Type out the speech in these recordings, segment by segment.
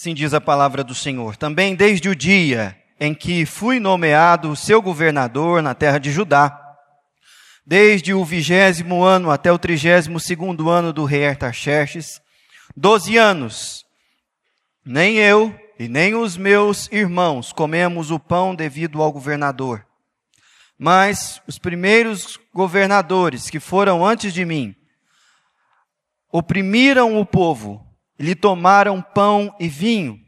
Sim diz a palavra do Senhor. Também desde o dia em que fui nomeado seu governador na terra de Judá, desde o vigésimo ano até o trigésimo segundo ano do rei Artaxerxes, doze anos, nem eu e nem os meus irmãos comemos o pão devido ao governador. Mas os primeiros governadores que foram antes de mim oprimiram o povo, lhe tomaram pão e vinho,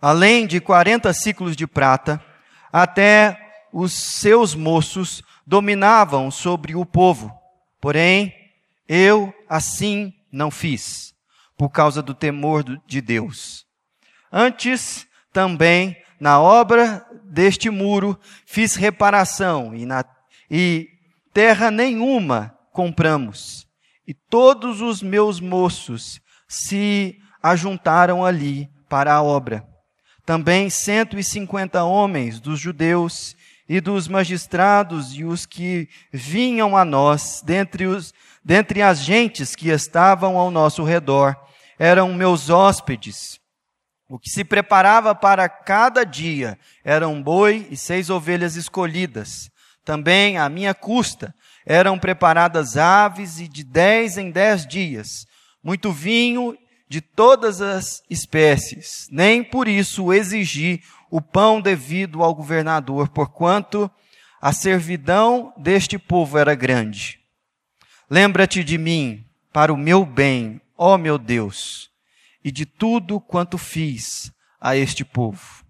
além de quarenta ciclos de prata, até os seus moços dominavam sobre o povo. Porém, eu assim não fiz, por causa do temor de Deus. Antes, também, na obra deste muro, fiz reparação e, na, e terra nenhuma compramos. E todos os meus moços se ajuntaram ali para a obra. Também cento e cinquenta homens dos judeus e dos magistrados e os que vinham a nós, dentre, os, dentre as gentes que estavam ao nosso redor, eram meus hóspedes. O que se preparava para cada dia eram boi e seis ovelhas escolhidas. Também, à minha custa, eram preparadas aves e de dez em dez dias, muito vinho de todas as espécies. Nem por isso exigi o pão devido ao governador, porquanto a servidão deste povo era grande. Lembra-te de mim para o meu bem, ó meu Deus e de tudo quanto fiz a este povo.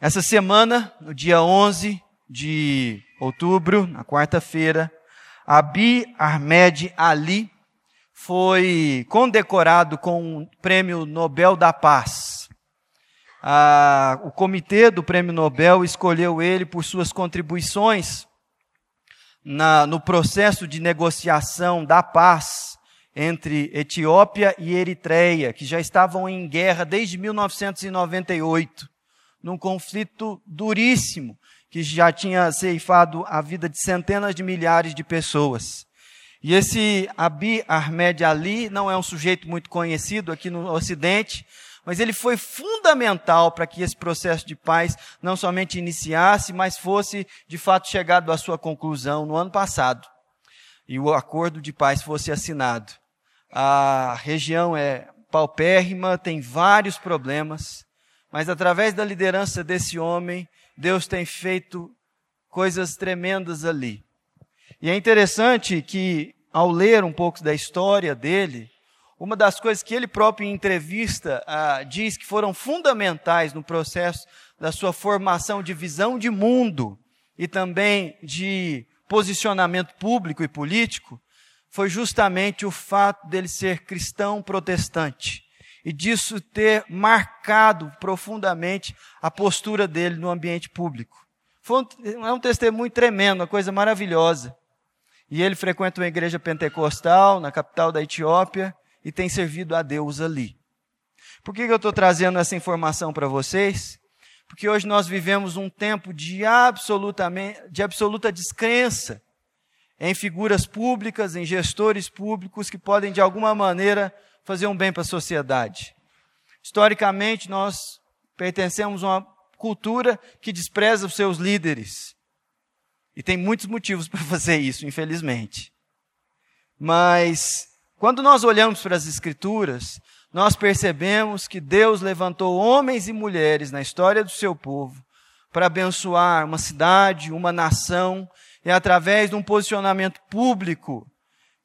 Essa semana, no dia 11 de outubro, na quarta-feira, Abi Ahmed Ali foi condecorado com o Prêmio Nobel da Paz. Ah, o comitê do Prêmio Nobel escolheu ele por suas contribuições na, no processo de negociação da paz entre Etiópia e Eritreia, que já estavam em guerra desde 1998, num conflito duríssimo que já tinha ceifado a vida de centenas de milhares de pessoas. E esse Abi Ahmed Ali não é um sujeito muito conhecido aqui no Ocidente, mas ele foi fundamental para que esse processo de paz não somente iniciasse, mas fosse de fato chegado à sua conclusão no ano passado. E o acordo de paz fosse assinado a região é paupérrima, tem vários problemas, mas através da liderança desse homem, Deus tem feito coisas tremendas ali. E é interessante que, ao ler um pouco da história dele, uma das coisas que ele próprio em entrevista ah, diz que foram fundamentais no processo da sua formação de visão de mundo e também de posicionamento público e político, foi justamente o fato dele ser cristão protestante e disso ter marcado profundamente a postura dele no ambiente público. Foi um, é um testemunho tremendo, uma coisa maravilhosa. E ele frequenta uma igreja pentecostal na capital da Etiópia e tem servido a Deus ali. Por que, eu estou trazendo essa informação para vocês? Porque hoje nós vivemos um tempo de, absolutamente, de absoluta descrença em figuras públicas, em gestores públicos que podem de alguma maneira fazer um bem para a sociedade. Historicamente, nós pertencemos a uma cultura que despreza os seus líderes. E tem muitos motivos para fazer isso, infelizmente. Mas, quando nós olhamos para as Escrituras, nós percebemos que Deus levantou homens e mulheres na história do seu povo para abençoar uma cidade, uma nação é através de um posicionamento público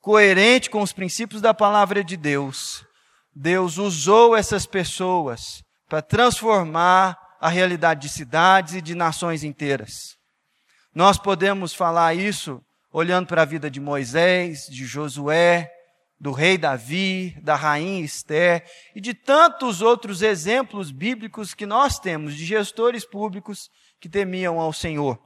coerente com os princípios da palavra de Deus. Deus usou essas pessoas para transformar a realidade de cidades e de nações inteiras. Nós podemos falar isso olhando para a vida de Moisés, de Josué, do rei Davi, da rainha Esther e de tantos outros exemplos bíblicos que nós temos de gestores públicos que temiam ao Senhor.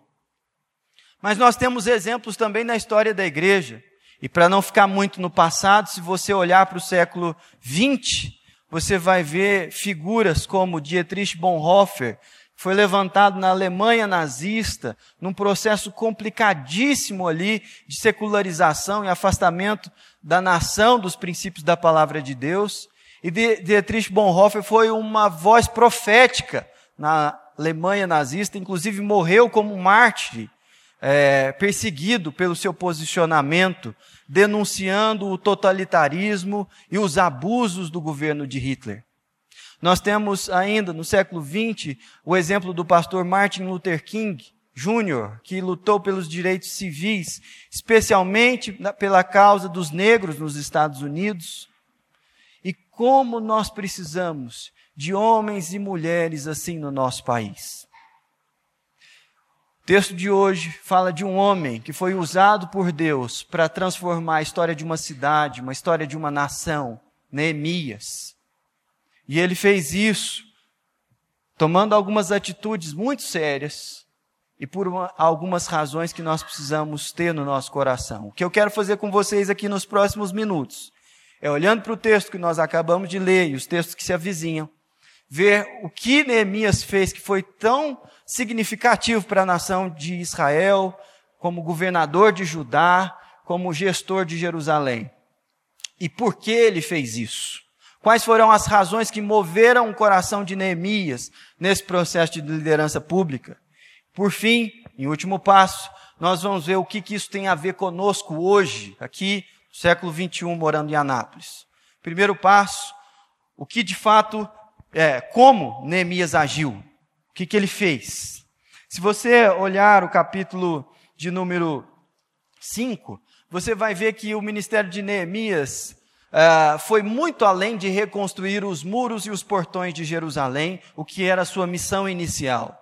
Mas nós temos exemplos também na história da igreja. E para não ficar muito no passado, se você olhar para o século XX, você vai ver figuras como Dietrich Bonhoeffer, foi levantado na Alemanha nazista, num processo complicadíssimo ali de secularização e afastamento da nação dos princípios da palavra de Deus. E Dietrich Bonhoeffer foi uma voz profética na Alemanha nazista, inclusive morreu como mártir, é, perseguido pelo seu posicionamento, denunciando o totalitarismo e os abusos do governo de Hitler. Nós temos ainda no século XX o exemplo do pastor Martin Luther King Jr., que lutou pelos direitos civis, especialmente pela causa dos negros nos Estados Unidos como nós precisamos de homens e mulheres assim no nosso país. O texto de hoje fala de um homem que foi usado por Deus para transformar a história de uma cidade, uma história de uma nação, Neemias. E ele fez isso tomando algumas atitudes muito sérias e por uma, algumas razões que nós precisamos ter no nosso coração. O que eu quero fazer com vocês aqui nos próximos minutos é olhando para o texto que nós acabamos de ler e os textos que se avizinham, ver o que Neemias fez que foi tão significativo para a nação de Israel, como governador de Judá, como gestor de Jerusalém. E por que ele fez isso? Quais foram as razões que moveram o coração de Neemias nesse processo de liderança pública? Por fim, em último passo, nós vamos ver o que, que isso tem a ver conosco hoje, aqui século 21, morando em Anápolis. Primeiro passo, o que de fato, é, como Neemias agiu, o que, que ele fez. Se você olhar o capítulo de número 5, você vai ver que o ministério de Neemias uh, foi muito além de reconstruir os muros e os portões de Jerusalém, o que era sua missão inicial.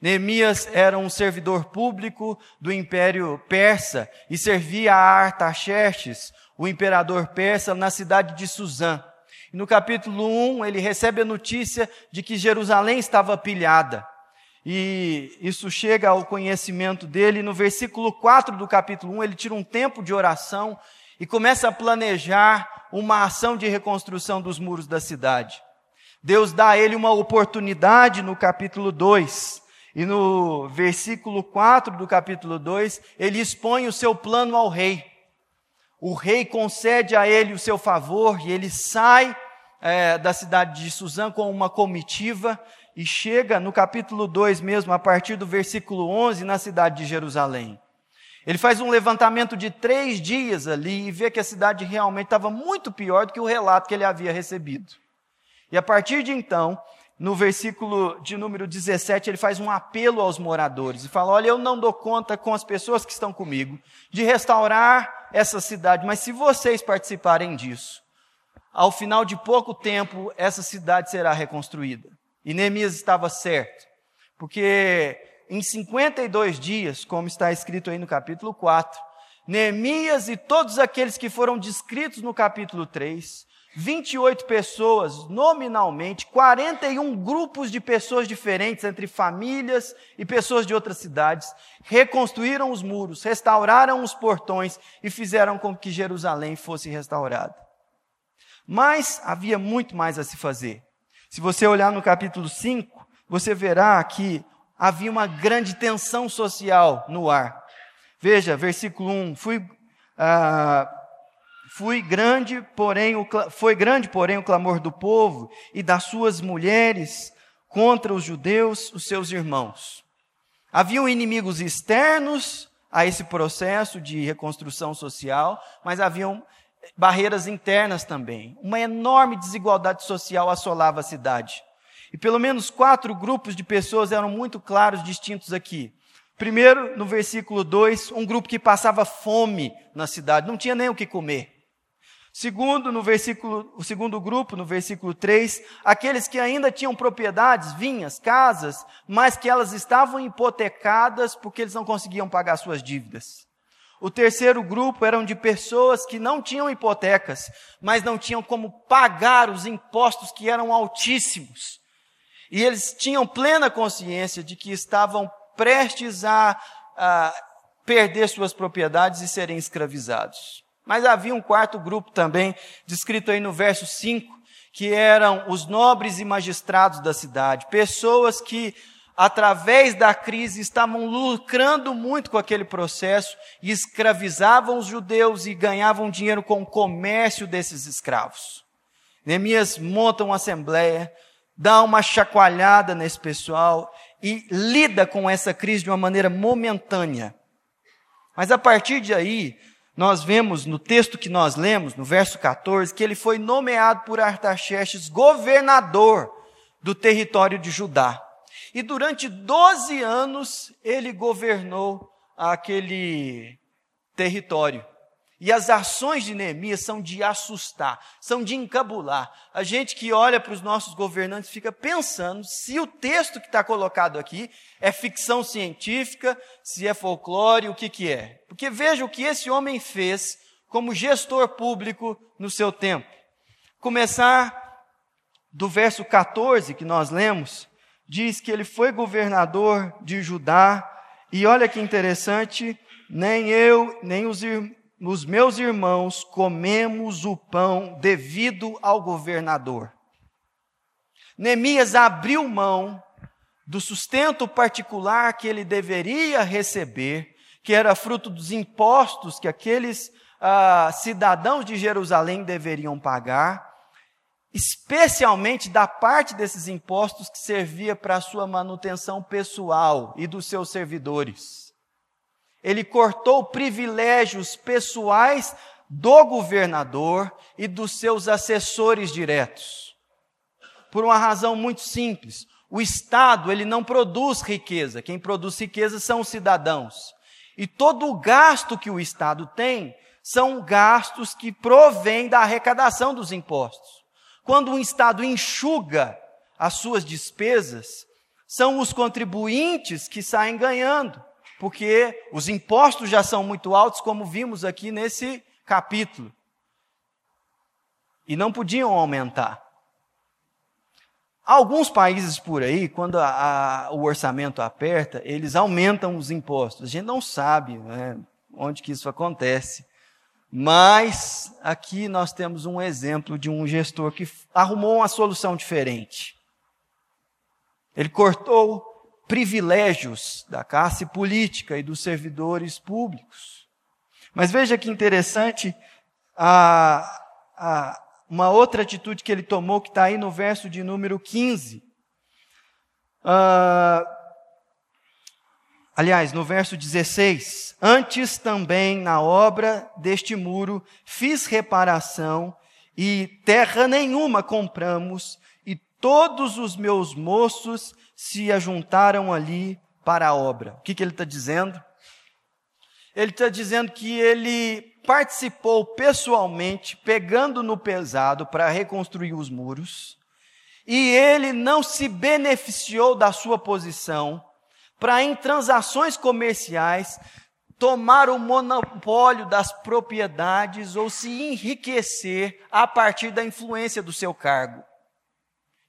Neemias era um servidor público do Império Persa e servia a Artaxerxes, o imperador persa, na cidade de Suzã. No capítulo 1, ele recebe a notícia de que Jerusalém estava pilhada. E isso chega ao conhecimento dele. No versículo 4 do capítulo 1, ele tira um tempo de oração e começa a planejar uma ação de reconstrução dos muros da cidade. Deus dá a ele uma oportunidade no capítulo 2 e no versículo 4 do capítulo 2, ele expõe o seu plano ao rei. O rei concede a ele o seu favor e ele sai é, da cidade de Suzã com uma comitiva e chega no capítulo 2 mesmo, a partir do versículo 11, na cidade de Jerusalém. Ele faz um levantamento de três dias ali e vê que a cidade realmente estava muito pior do que o relato que ele havia recebido. E a partir de então, no versículo de número 17, ele faz um apelo aos moradores e fala: Olha, eu não dou conta com as pessoas que estão comigo de restaurar essa cidade, mas se vocês participarem disso, ao final de pouco tempo, essa cidade será reconstruída. E Neemias estava certo, porque em 52 dias, como está escrito aí no capítulo 4, Neemias e todos aqueles que foram descritos no capítulo 3 28 pessoas, nominalmente, 41 grupos de pessoas diferentes, entre famílias e pessoas de outras cidades, reconstruíram os muros, restauraram os portões e fizeram com que Jerusalém fosse restaurada. Mas havia muito mais a se fazer. Se você olhar no capítulo 5, você verá que havia uma grande tensão social no ar. Veja, versículo 1: Fui. Ah, Fui grande, porém, o, foi grande, porém, o clamor do povo e das suas mulheres contra os judeus, os seus irmãos. Haviam inimigos externos a esse processo de reconstrução social, mas haviam barreiras internas também. Uma enorme desigualdade social assolava a cidade. E pelo menos quatro grupos de pessoas eram muito claros, distintos aqui. Primeiro, no versículo 2, um grupo que passava fome na cidade, não tinha nem o que comer. Segundo, no versículo, o segundo grupo, no versículo 3, aqueles que ainda tinham propriedades, vinhas, casas, mas que elas estavam hipotecadas porque eles não conseguiam pagar suas dívidas. O terceiro grupo eram de pessoas que não tinham hipotecas, mas não tinham como pagar os impostos que eram altíssimos. E eles tinham plena consciência de que estavam prestes a, a perder suas propriedades e serem escravizados. Mas havia um quarto grupo também, descrito aí no verso 5, que eram os nobres e magistrados da cidade, pessoas que, através da crise, estavam lucrando muito com aquele processo e escravizavam os judeus e ganhavam dinheiro com o comércio desses escravos. Neemias monta uma assembleia, dá uma chacoalhada nesse pessoal e lida com essa crise de uma maneira momentânea. Mas a partir de aí, nós vemos no texto que nós lemos, no verso 14, que ele foi nomeado por Artaxerxes governador do território de Judá. E durante 12 anos ele governou aquele território. E as ações de Neemias são de assustar, são de encabular. A gente que olha para os nossos governantes fica pensando se o texto que está colocado aqui é ficção científica, se é folclore, o que, que é. Porque veja o que esse homem fez como gestor público no seu tempo. Começar do verso 14 que nós lemos, diz que ele foi governador de Judá, e olha que interessante, nem eu, nem os irmãos os meus irmãos comemos o pão devido ao governador. Neemias abriu mão do sustento particular que ele deveria receber, que era fruto dos impostos que aqueles ah, cidadãos de Jerusalém deveriam pagar, especialmente da parte desses impostos que servia para a sua manutenção pessoal e dos seus servidores. Ele cortou privilégios pessoais do governador e dos seus assessores diretos. Por uma razão muito simples. O Estado, ele não produz riqueza. Quem produz riqueza são os cidadãos. E todo o gasto que o Estado tem são gastos que provêm da arrecadação dos impostos. Quando um Estado enxuga as suas despesas, são os contribuintes que saem ganhando porque os impostos já são muito altos, como vimos aqui nesse capítulo. E não podiam aumentar. Alguns países por aí, quando a, a, o orçamento aperta, eles aumentam os impostos. A gente não sabe né, onde que isso acontece. Mas aqui nós temos um exemplo de um gestor que arrumou uma solução diferente. Ele cortou privilégios da classe política e dos servidores públicos. Mas veja que interessante a, a, uma outra atitude que ele tomou, que está aí no verso de número 15. Uh, ah, aliás, no verso 16: Antes também na obra deste muro fiz reparação, e terra nenhuma compramos, e todos os meus moços se ajuntaram ali para a obra. O que, que ele está dizendo? Ele está dizendo que ele participou pessoalmente, pegando no pesado para reconstruir os muros, e ele não se beneficiou da sua posição para, em transações comerciais, tomar o monopólio das propriedades ou se enriquecer a partir da influência do seu cargo.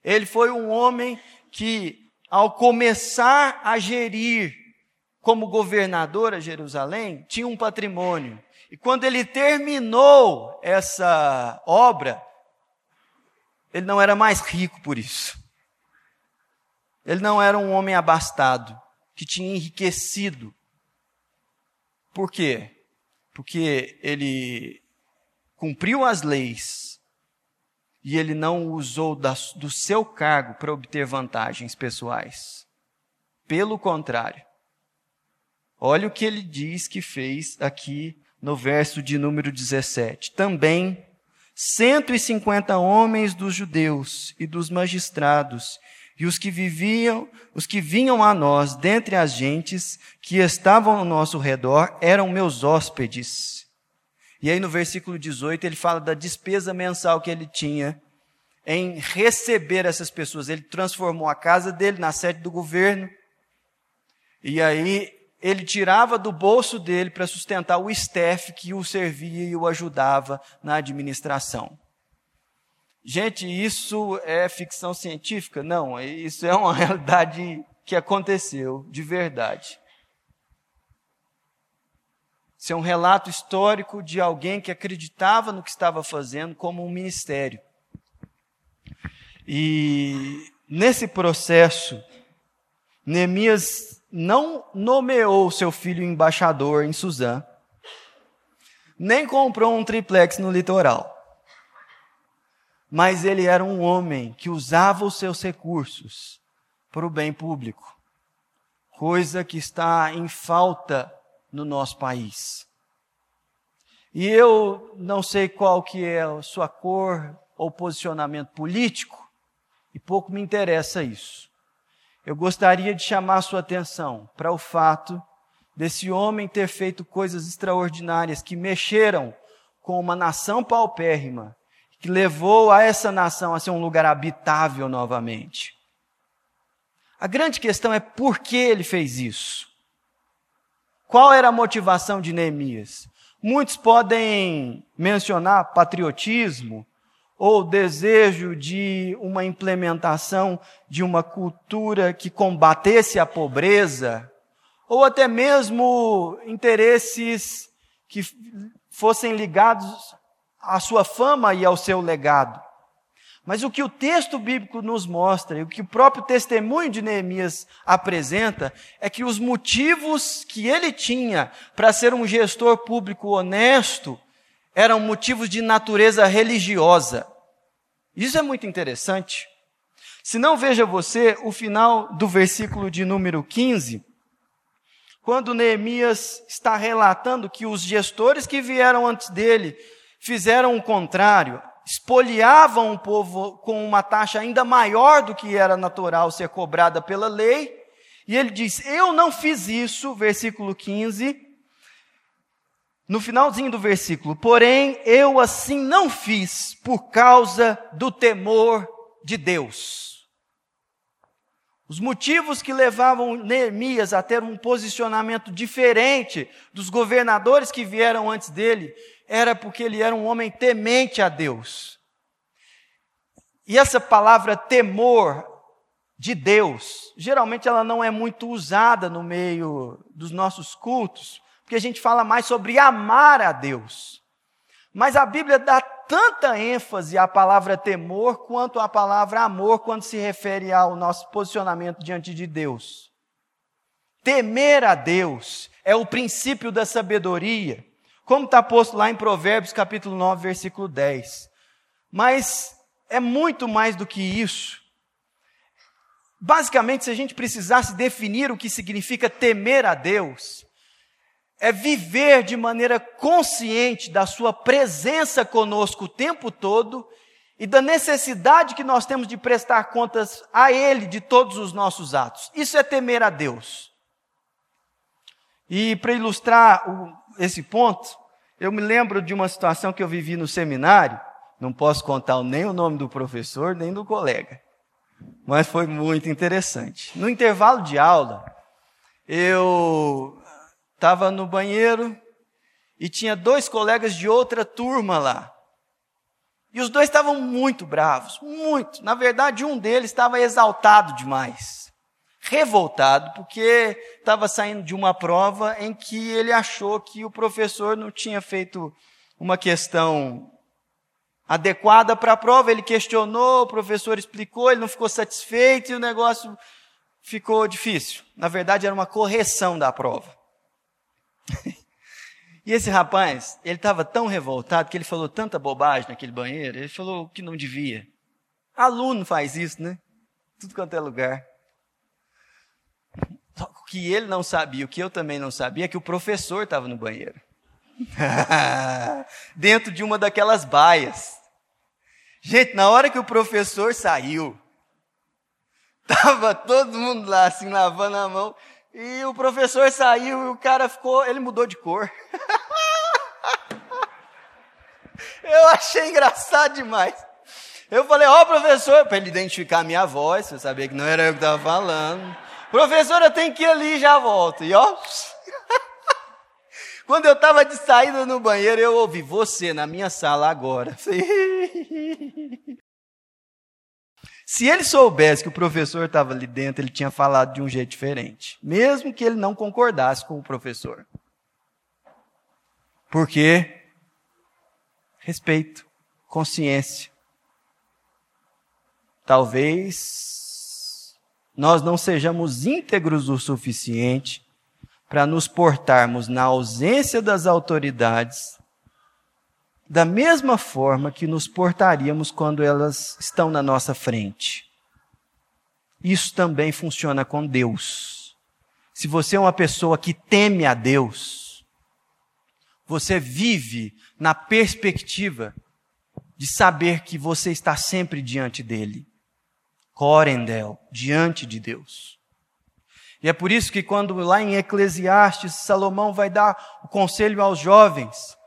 Ele foi um homem que ao começar a gerir como governador a Jerusalém, tinha um patrimônio. E quando ele terminou essa obra, ele não era mais rico por isso. Ele não era um homem abastado, que tinha enriquecido. Por quê? Porque ele cumpriu as leis, e ele não usou do seu cargo para obter vantagens pessoais. Pelo contrário, olha o que ele diz que fez aqui no verso de número 17. Também 150 homens dos judeus e dos magistrados e os que viviam, os que vinham a nós dentre as gentes que estavam ao nosso redor eram meus hóspedes e aí no versículo 18 ele fala da despesa mensal que ele tinha em receber essas pessoas. Ele transformou a casa dele na sede do governo. E aí ele tirava do bolso dele para sustentar o staff que o servia e o ajudava na administração. Gente, isso é ficção científica? Não, isso é uma realidade que aconteceu de verdade. Isso é um relato histórico de alguém que acreditava no que estava fazendo como um ministério. E nesse processo, Neemias não nomeou seu filho embaixador em Suzã, nem comprou um triplex no litoral. mas ele era um homem que usava os seus recursos para o bem público, coisa que está em falta no nosso país. E eu não sei qual que é a sua cor ou posicionamento político, e pouco me interessa isso. Eu gostaria de chamar a sua atenção para o fato desse homem ter feito coisas extraordinárias que mexeram com uma nação paupérrima, que levou a essa nação a ser um lugar habitável novamente. A grande questão é por que ele fez isso. Qual era a motivação de Neemias? Muitos podem mencionar patriotismo ou desejo de uma implementação de uma cultura que combatesse a pobreza, ou até mesmo interesses que fossem ligados à sua fama e ao seu legado. Mas o que o texto bíblico nos mostra e o que o próprio testemunho de Neemias apresenta é que os motivos que ele tinha para ser um gestor público honesto eram motivos de natureza religiosa. Isso é muito interessante. Se não veja você o final do versículo de número 15, quando Neemias está relatando que os gestores que vieram antes dele fizeram o contrário, espoliavam o povo com uma taxa ainda maior do que era natural ser cobrada pela lei. E ele diz: Eu não fiz isso, versículo 15. No finalzinho do versículo, porém, eu assim não fiz por causa do temor de Deus. Os motivos que levavam Neemias a ter um posicionamento diferente dos governadores que vieram antes dele era porque ele era um homem temente a Deus. E essa palavra temor de Deus, geralmente ela não é muito usada no meio dos nossos cultos, porque a gente fala mais sobre amar a Deus. Mas a Bíblia dá tanta ênfase à palavra temor quanto à palavra amor quando se refere ao nosso posicionamento diante de Deus. Temer a Deus é o princípio da sabedoria como está posto lá em Provérbios capítulo 9, versículo 10. Mas é muito mais do que isso. Basicamente, se a gente precisasse definir o que significa temer a Deus, é viver de maneira consciente da Sua presença conosco o tempo todo e da necessidade que nós temos de prestar contas a Ele de todos os nossos atos. Isso é temer a Deus. E para ilustrar o, esse ponto, eu me lembro de uma situação que eu vivi no seminário, não posso contar nem o nome do professor, nem do colega, mas foi muito interessante. No intervalo de aula, eu estava no banheiro e tinha dois colegas de outra turma lá. E os dois estavam muito bravos, muito. Na verdade, um deles estava exaltado demais revoltado porque estava saindo de uma prova em que ele achou que o professor não tinha feito uma questão adequada para a prova. Ele questionou, o professor explicou, ele não ficou satisfeito e o negócio ficou difícil. Na verdade, era uma correção da prova. e esse rapaz, ele estava tão revoltado que ele falou tanta bobagem naquele banheiro, ele falou que não devia. Aluno faz isso, né? Tudo quanto é lugar. O que ele não sabia, o que eu também não sabia, é que o professor estava no banheiro. Dentro de uma daquelas baias. Gente, na hora que o professor saiu, tava todo mundo lá assim lavando a mão, e o professor saiu e o cara ficou, ele mudou de cor. eu achei engraçado demais. Eu falei, ó oh, professor, para ele identificar a minha voz, para saber que não era eu que estava falando. Professora, tem que ir ali já volto. E ó. Quando eu estava de saída no banheiro, eu ouvi você na minha sala agora. Se ele soubesse que o professor estava ali dentro, ele tinha falado de um jeito diferente. Mesmo que ele não concordasse com o professor. Por quê? Respeito, consciência. Talvez nós não sejamos íntegros o suficiente para nos portarmos na ausência das autoridades da mesma forma que nos portaríamos quando elas estão na nossa frente. Isso também funciona com Deus. Se você é uma pessoa que teme a Deus, você vive na perspectiva de saber que você está sempre diante dele. Corendel, diante de Deus. E é por isso que quando lá em Eclesiastes Salomão vai dar o conselho aos jovens,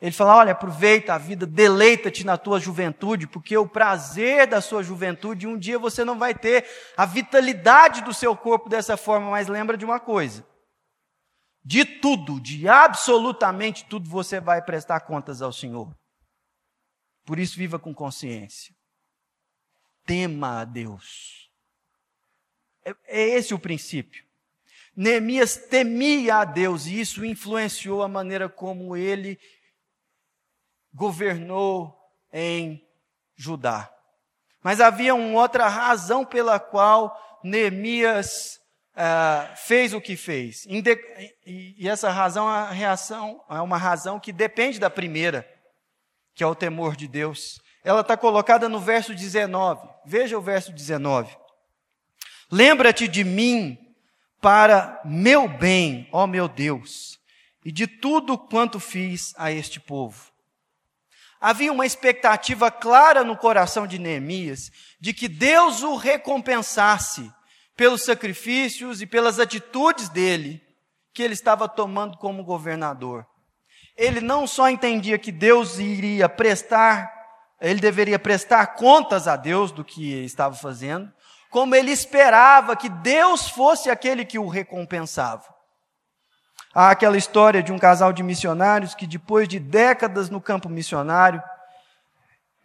ele fala: olha, aproveita a vida, deleita-te na tua juventude, porque o prazer da sua juventude, um dia você não vai ter a vitalidade do seu corpo dessa forma, mas lembra de uma coisa: de tudo, de absolutamente tudo, você vai prestar contas ao Senhor. Por isso, viva com consciência. Tema a Deus. É, é esse o princípio. Neemias temia a Deus e isso influenciou a maneira como ele governou em Judá. Mas havia uma outra razão pela qual Neemias uh, fez o que fez. E essa razão é, reação, é uma razão que depende da primeira, que é o temor de Deus. Ela está colocada no verso 19. Veja o verso 19. Lembra-te de mim para meu bem, ó meu Deus, e de tudo quanto fiz a este povo. Havia uma expectativa clara no coração de Neemias de que Deus o recompensasse pelos sacrifícios e pelas atitudes dele que ele estava tomando como governador. Ele não só entendia que Deus iria prestar, ele deveria prestar contas a Deus do que estava fazendo, como ele esperava que Deus fosse aquele que o recompensava. Há aquela história de um casal de missionários que, depois de décadas no campo missionário,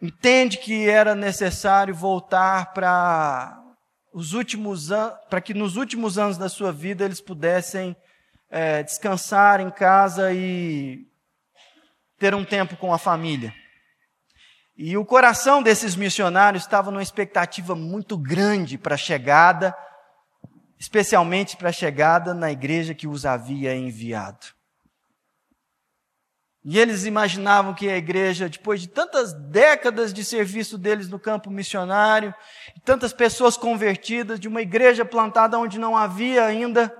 entende que era necessário voltar para os últimos anos, para que nos últimos anos da sua vida eles pudessem é, descansar em casa e ter um tempo com a família. E o coração desses missionários estava numa expectativa muito grande para a chegada especialmente para a chegada na igreja que os havia enviado. E eles imaginavam que a igreja, depois de tantas décadas de serviço deles no campo missionário, tantas pessoas convertidas, de uma igreja plantada onde não havia ainda,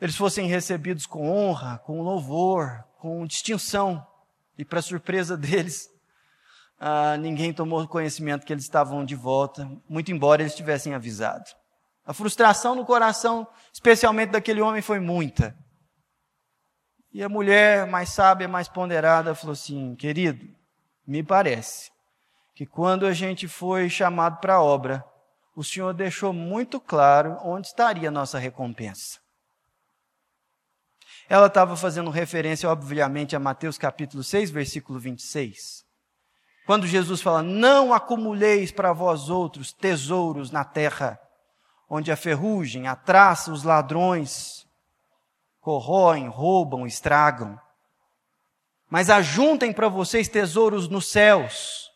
eles fossem recebidos com honra, com louvor, com distinção. E, para surpresa deles, ah, ninguém tomou conhecimento que eles estavam de volta, muito embora eles tivessem avisado. A frustração no coração, especialmente daquele homem, foi muita. E a mulher mais sábia, mais ponderada, falou assim: querido, me parece que quando a gente foi chamado para a obra, o Senhor deixou muito claro onde estaria a nossa recompensa. Ela estava fazendo referência, obviamente, a Mateus capítulo 6, versículo 26. Quando Jesus fala: Não acumuleis para vós outros tesouros na terra, onde a ferrugem, a traça, os ladrões corroem, roubam, estragam. Mas ajuntem para vocês tesouros nos céus,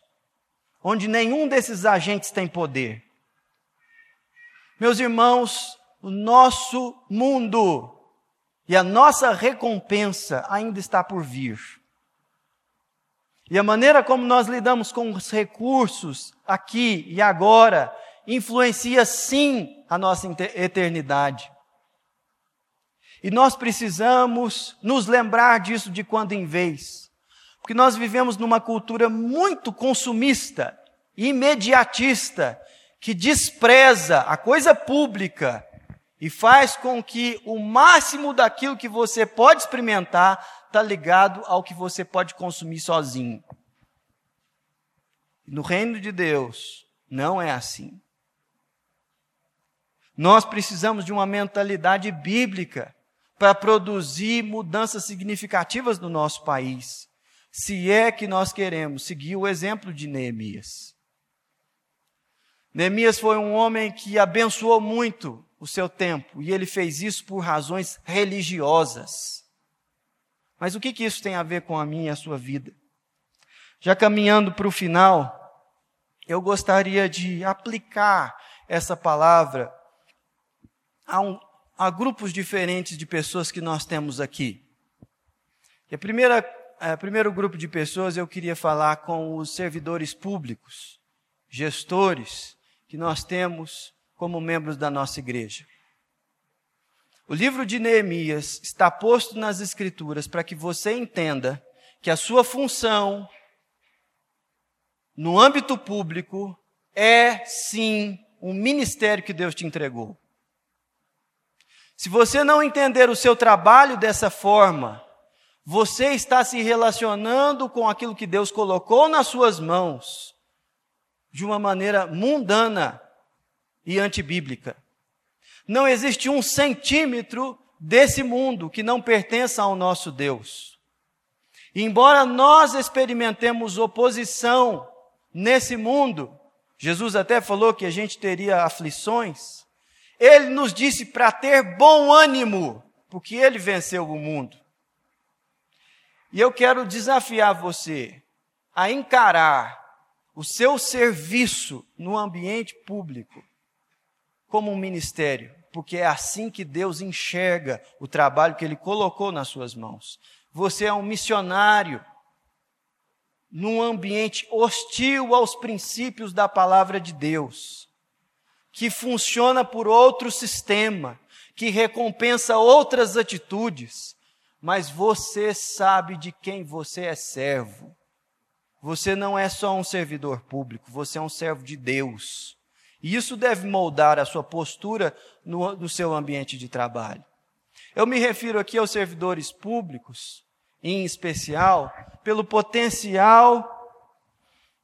onde nenhum desses agentes tem poder. Meus irmãos, o nosso mundo e a nossa recompensa ainda está por vir. E a maneira como nós lidamos com os recursos aqui e agora influencia sim a nossa eternidade. E nós precisamos nos lembrar disso de quando em vez. Porque nós vivemos numa cultura muito consumista, imediatista, que despreza a coisa pública e faz com que o máximo daquilo que você pode experimentar está ligado ao que você pode consumir sozinho. No reino de Deus, não é assim. Nós precisamos de uma mentalidade bíblica para produzir mudanças significativas no nosso país, se é que nós queremos seguir o exemplo de Neemias. Neemias foi um homem que abençoou muito o seu tempo e ele fez isso por razões religiosas. Mas o que, que isso tem a ver com a minha e a sua vida? Já caminhando para o final, eu gostaria de aplicar essa palavra a, um, a grupos diferentes de pessoas que nós temos aqui. E a primeira é, primeiro grupo de pessoas eu queria falar com os servidores públicos, gestores que nós temos como membros da nossa igreja. O livro de Neemias está posto nas Escrituras para que você entenda que a sua função no âmbito público é sim um ministério que Deus te entregou. Se você não entender o seu trabalho dessa forma, você está se relacionando com aquilo que Deus colocou nas suas mãos de uma maneira mundana e antibíblica. Não existe um centímetro desse mundo que não pertença ao nosso Deus. E embora nós experimentemos oposição nesse mundo, Jesus até falou que a gente teria aflições. Ele nos disse para ter bom ânimo, porque ele venceu o mundo. E eu quero desafiar você a encarar o seu serviço no ambiente público como um ministério, porque é assim que Deus enxerga o trabalho que Ele colocou nas suas mãos. Você é um missionário num ambiente hostil aos princípios da palavra de Deus, que funciona por outro sistema, que recompensa outras atitudes, mas você sabe de quem você é servo. Você não é só um servidor público, você é um servo de Deus. E isso deve moldar a sua postura no, no seu ambiente de trabalho. Eu me refiro aqui aos servidores públicos, em especial, pelo potencial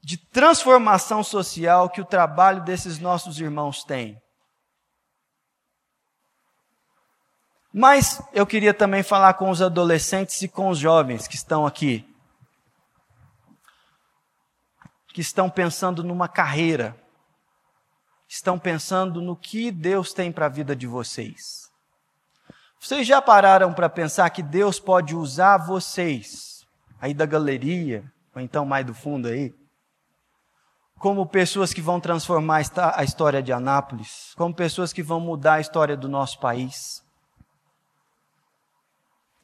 de transformação social que o trabalho desses nossos irmãos tem. Mas eu queria também falar com os adolescentes e com os jovens que estão aqui, que estão pensando numa carreira, estão pensando no que Deus tem para a vida de vocês. Vocês já pararam para pensar que Deus pode usar vocês, aí da galeria, ou então mais do fundo aí, como pessoas que vão transformar a história de Anápolis, como pessoas que vão mudar a história do nosso país?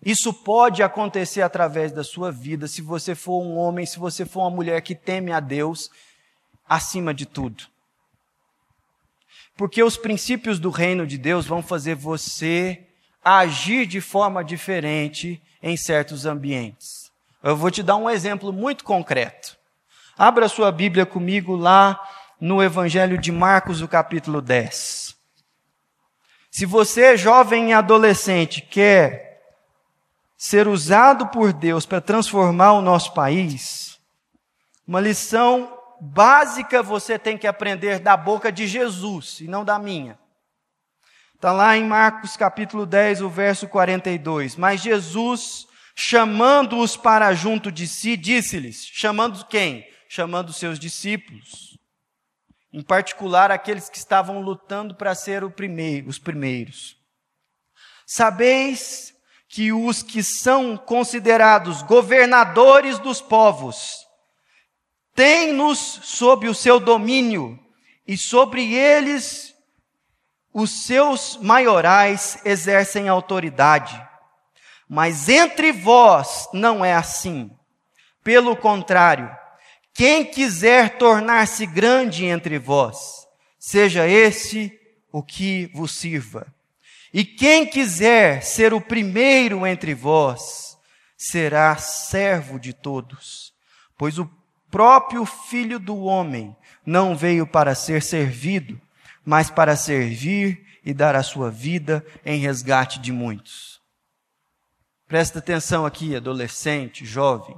Isso pode acontecer através da sua vida, se você for um homem, se você for uma mulher que teme a Deus acima de tudo. Porque os princípios do reino de Deus vão fazer você agir de forma diferente em certos ambientes. Eu vou te dar um exemplo muito concreto. Abra sua Bíblia comigo lá no Evangelho de Marcos, o capítulo 10. Se você, jovem e adolescente, quer ser usado por Deus para transformar o nosso país, uma lição básica você tem que aprender da boca de Jesus e não da minha. Está lá em Marcos capítulo 10, o verso 42. Mas Jesus, chamando-os para junto de si, disse-lhes: chamando quem? Chamando seus discípulos. Em particular, aqueles que estavam lutando para ser primeiro, os primeiros. Sabeis que os que são considerados governadores dos povos, tem-nos sob o seu domínio, e sobre eles os seus maiorais exercem autoridade. Mas entre vós não é assim. Pelo contrário, quem quiser tornar-se grande entre vós, seja esse o que vos sirva. E quem quiser ser o primeiro entre vós, será servo de todos. Pois o próprio Filho do Homem não veio para ser servido, mas para servir e dar a sua vida em resgate de muitos. Presta atenção aqui, adolescente, jovem.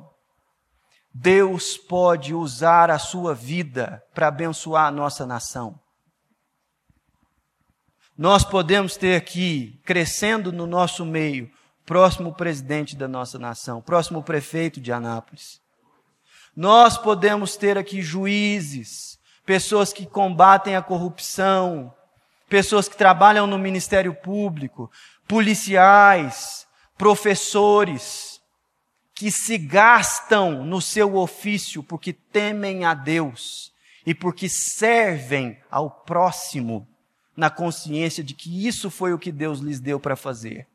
Deus pode usar a sua vida para abençoar a nossa nação. Nós podemos ter aqui, crescendo no nosso meio, próximo presidente da nossa nação, próximo prefeito de Anápolis. Nós podemos ter aqui juízes, pessoas que combatem a corrupção, pessoas que trabalham no Ministério Público, policiais, professores, que se gastam no seu ofício porque temem a Deus e porque servem ao próximo na consciência de que isso foi o que Deus lhes deu para fazer.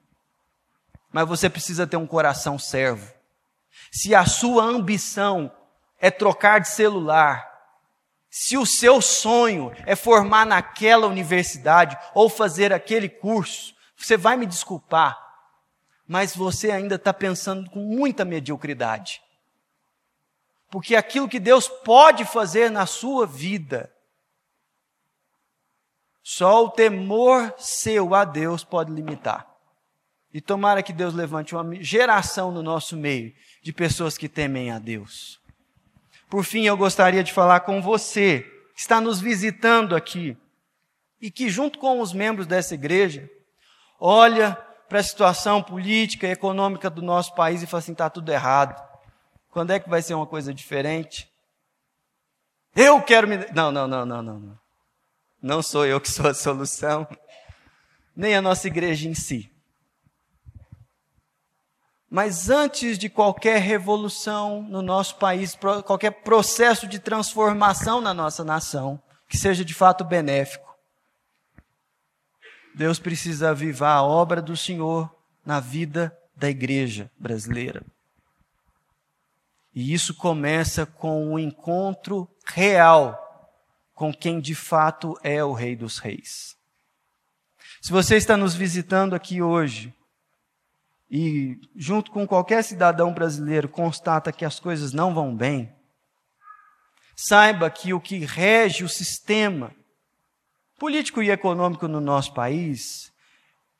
Mas você precisa ter um coração servo. se a sua ambição é trocar de celular, se o seu sonho é formar naquela universidade ou fazer aquele curso, você vai me desculpar, mas você ainda está pensando com muita mediocridade. Porque aquilo que Deus pode fazer na sua vida, só o temor seu a Deus pode limitar. E tomara que Deus levante uma geração no nosso meio de pessoas que temem a Deus. Por fim, eu gostaria de falar com você, que está nos visitando aqui, e que, junto com os membros dessa igreja, olha para a situação política e econômica do nosso país e fala assim: está tudo errado. Quando é que vai ser uma coisa diferente? Eu quero me. Não, não, não, não, não. Não, sou eu que sou a solução, nem a nossa igreja em si. Mas antes de qualquer revolução no nosso país, qualquer processo de transformação na nossa nação, que seja de fato benéfico, Deus precisa avivar a obra do Senhor na vida da igreja brasileira. E isso começa com o um encontro real com quem de fato é o Rei dos Reis. Se você está nos visitando aqui hoje, e, junto com qualquer cidadão brasileiro, constata que as coisas não vão bem, saiba que o que rege o sistema político e econômico no nosso país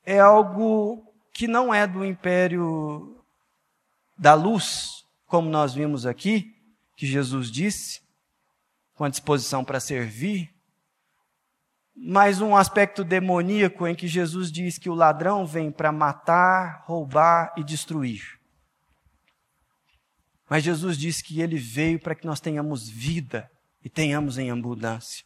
é algo que não é do império da luz, como nós vimos aqui, que Jesus disse, com a disposição para servir, mais um aspecto demoníaco em que Jesus diz que o ladrão vem para matar, roubar e destruir. Mas Jesus diz que ele veio para que nós tenhamos vida e tenhamos em abundância.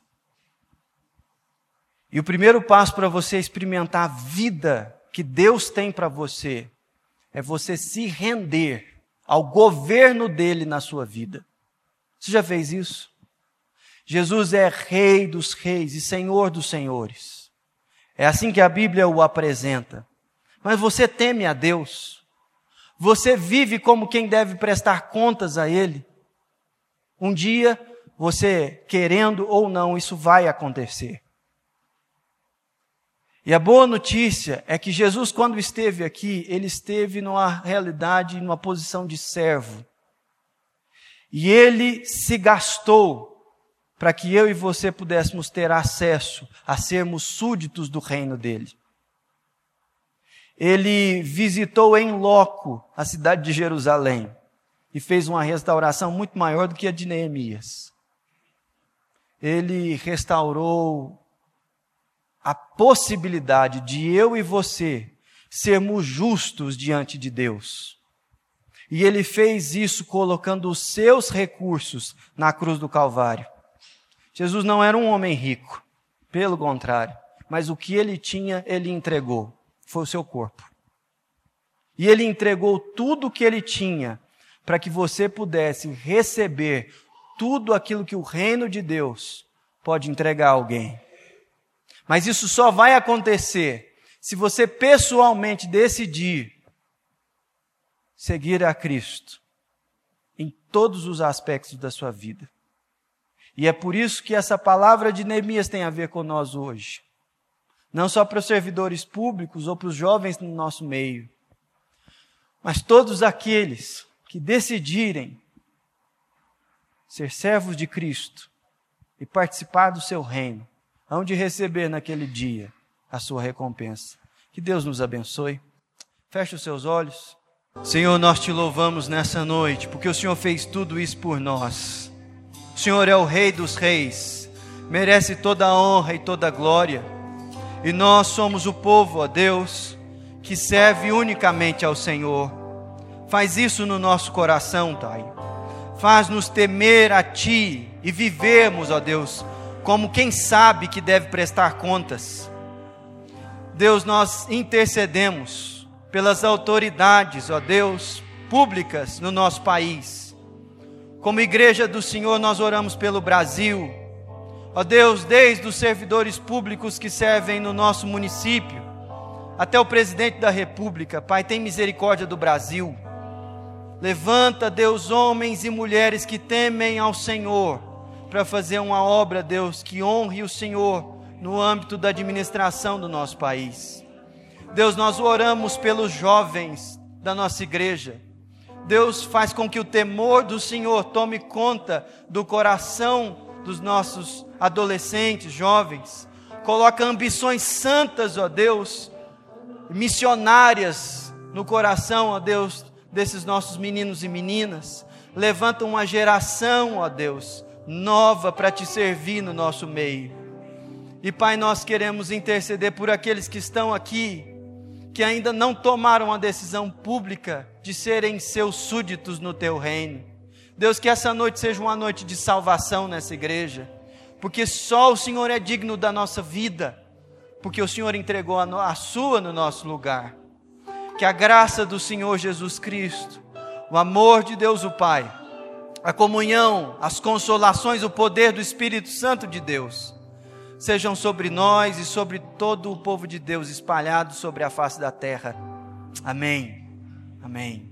E o primeiro passo para você experimentar a vida que Deus tem para você é você se render ao governo dele na sua vida. Você já fez isso? Jesus é Rei dos Reis e Senhor dos Senhores. É assim que a Bíblia o apresenta. Mas você teme a Deus. Você vive como quem deve prestar contas a Ele. Um dia, você querendo ou não, isso vai acontecer. E a boa notícia é que Jesus, quando esteve aqui, ele esteve numa realidade, numa posição de servo. E ele se gastou para que eu e você pudéssemos ter acesso a sermos súditos do reino dele. Ele visitou em loco a cidade de Jerusalém e fez uma restauração muito maior do que a de Neemias. Ele restaurou a possibilidade de eu e você sermos justos diante de Deus. E ele fez isso colocando os seus recursos na cruz do Calvário. Jesus não era um homem rico, pelo contrário, mas o que ele tinha, ele entregou, foi o seu corpo. E ele entregou tudo o que ele tinha para que você pudesse receber tudo aquilo que o reino de Deus pode entregar a alguém. Mas isso só vai acontecer se você pessoalmente decidir seguir a Cristo em todos os aspectos da sua vida. E é por isso que essa palavra de Neemias tem a ver com nós hoje. Não só para os servidores públicos ou para os jovens no nosso meio, mas todos aqueles que decidirem ser servos de Cristo e participar do seu reino, hão de receber naquele dia a sua recompensa. Que Deus nos abençoe. Feche os seus olhos. Senhor, nós te louvamos nessa noite, porque o Senhor fez tudo isso por nós. O Senhor é o Rei dos Reis, merece toda a honra e toda a glória. E nós somos o povo, ó Deus, que serve unicamente ao Senhor. Faz isso no nosso coração, Pai. Faz-nos temer a Ti e vivemos, ó Deus, como quem sabe que deve prestar contas. Deus, nós intercedemos pelas autoridades, ó Deus, públicas no nosso país como igreja do Senhor, nós oramos pelo Brasil. Ó Deus, desde os servidores públicos que servem no nosso município, até o presidente da República, Pai, tem misericórdia do Brasil. Levanta, Deus, homens e mulheres que temem ao Senhor, para fazer uma obra, Deus, que honre o Senhor no âmbito da administração do nosso país. Deus, nós oramos pelos jovens da nossa igreja. Deus faz com que o temor do Senhor tome conta do coração dos nossos adolescentes, jovens. Coloca ambições santas, ó Deus, missionárias no coração, ó Deus, desses nossos meninos e meninas. Levanta uma geração, ó Deus, nova para te servir no nosso meio. E Pai, nós queremos interceder por aqueles que estão aqui, que ainda não tomaram a decisão pública de serem seus súditos no teu reino. Deus, que essa noite seja uma noite de salvação nessa igreja, porque só o Senhor é digno da nossa vida, porque o Senhor entregou a, sua no nosso lugar. Que a graça do Senhor Jesus Cristo, o amor de Deus o Pai, a comunhão, as consolações, o poder do Espírito Santo de Deus, sejam sobre nós e sobre todo o povo de Deus espalhado sobre a face da terra. Amém. Amém.